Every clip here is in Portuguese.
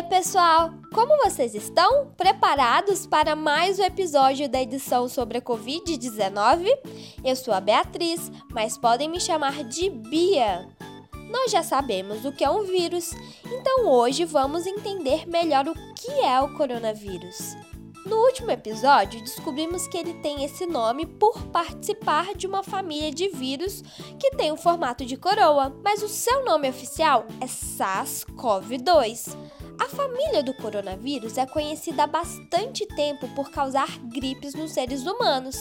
Oiê, pessoal! Como vocês estão? Preparados para mais um episódio da edição sobre a Covid-19? Eu sou a Beatriz, mas podem me chamar de Bia. Nós já sabemos o que é um vírus, então hoje vamos entender melhor o que é o coronavírus. No último episódio, descobrimos que ele tem esse nome por participar de uma família de vírus que tem o formato de coroa, mas o seu nome oficial é SARS-CoV-2. A família do coronavírus é conhecida há bastante tempo por causar gripes nos seres humanos.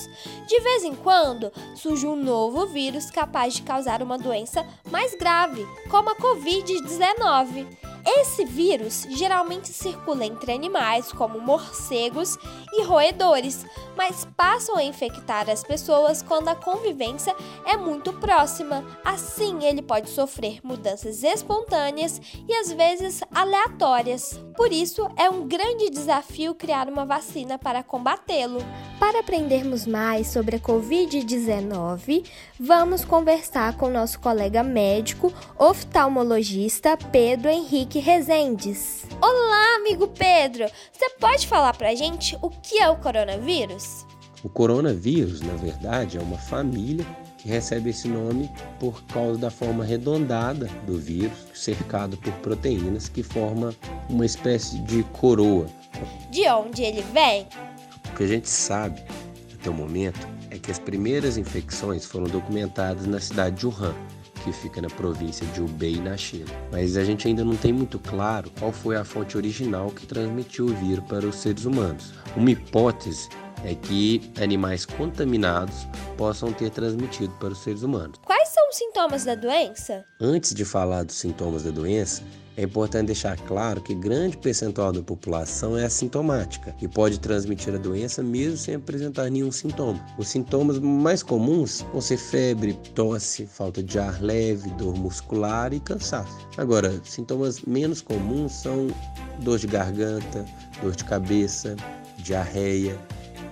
De vez em quando, surge um novo vírus capaz de causar uma doença mais grave, como a Covid-19. Esse vírus geralmente circula entre animais, como morcegos e roedores, mas passam a infectar as pessoas quando a convivência é muito próxima. Assim, ele pode sofrer mudanças espontâneas e às vezes aleatórias. Por isso, é um grande desafio criar uma vacina para combatê-lo. Para aprendermos mais sobre a Covid-19, vamos conversar com nosso colega médico oftalmologista Pedro Henrique Rezendes. Olá, amigo Pedro! Você pode falar pra gente o que é o coronavírus? O coronavírus, na verdade, é uma família que recebe esse nome por causa da forma arredondada do vírus, cercado por proteínas que forma uma espécie de coroa. De onde ele vem? O que a gente sabe até o momento é que as primeiras infecções foram documentadas na cidade de Wuhan, que fica na província de Hubei, na China. Mas a gente ainda não tem muito claro qual foi a fonte original que transmitiu o vírus para os seres humanos. Uma hipótese é que animais contaminados possam ter transmitido para os seres humanos. Quais são os sintomas da doença? Antes de falar dos sintomas da doença, é importante deixar claro que grande percentual da população é assintomática e pode transmitir a doença mesmo sem apresentar nenhum sintoma. Os sintomas mais comuns vão ser febre, tosse, falta de ar leve, dor muscular e cansaço. Agora, sintomas menos comuns são dor de garganta, dor de cabeça, diarreia,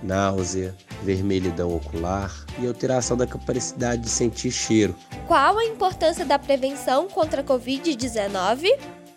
náusea, vermelhidão ocular e alteração da capacidade de sentir cheiro. Qual a importância da prevenção contra a Covid-19?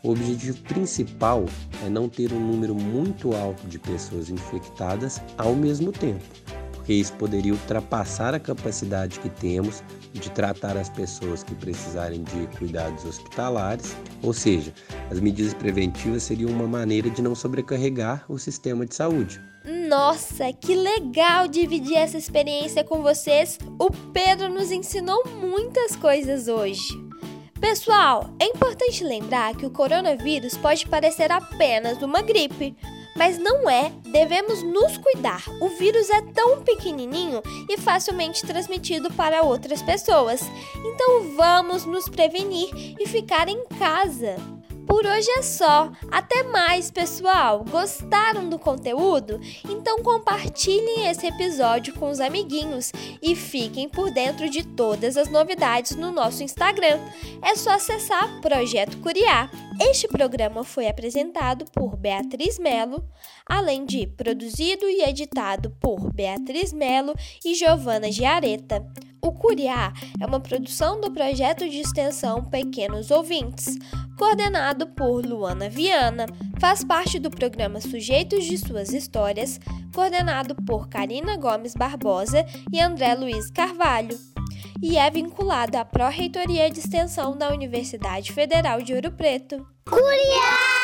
O objetivo principal é não ter um número muito alto de pessoas infectadas ao mesmo tempo, porque isso poderia ultrapassar a capacidade que temos de tratar as pessoas que precisarem de cuidados hospitalares, ou seja, as medidas preventivas seriam uma maneira de não sobrecarregar o sistema de saúde. Nossa, que legal dividir essa experiência com vocês! O Pedro nos ensinou muitas coisas hoje. Pessoal, é importante lembrar que o coronavírus pode parecer apenas uma gripe, mas não é. Devemos nos cuidar. O vírus é tão pequenininho e facilmente transmitido para outras pessoas. Então vamos nos prevenir e ficar em casa. Por hoje é só. Até mais, pessoal! Gostaram do conteúdo? Então compartilhem esse episódio com os amiguinhos e fiquem por dentro de todas as novidades no nosso Instagram. É só acessar Projeto Curiar. Este programa foi apresentado por Beatriz Melo, além de produzido e editado por Beatriz Melo e Giovana Giareta. O Curiá é uma produção do projeto de extensão Pequenos Ouvintes, coordenado por Luana Viana. Faz parte do programa Sujeitos de Suas Histórias, coordenado por Karina Gomes Barbosa e André Luiz Carvalho. E é vinculado à Pró-Reitoria de Extensão da Universidade Federal de Ouro Preto. Curiá!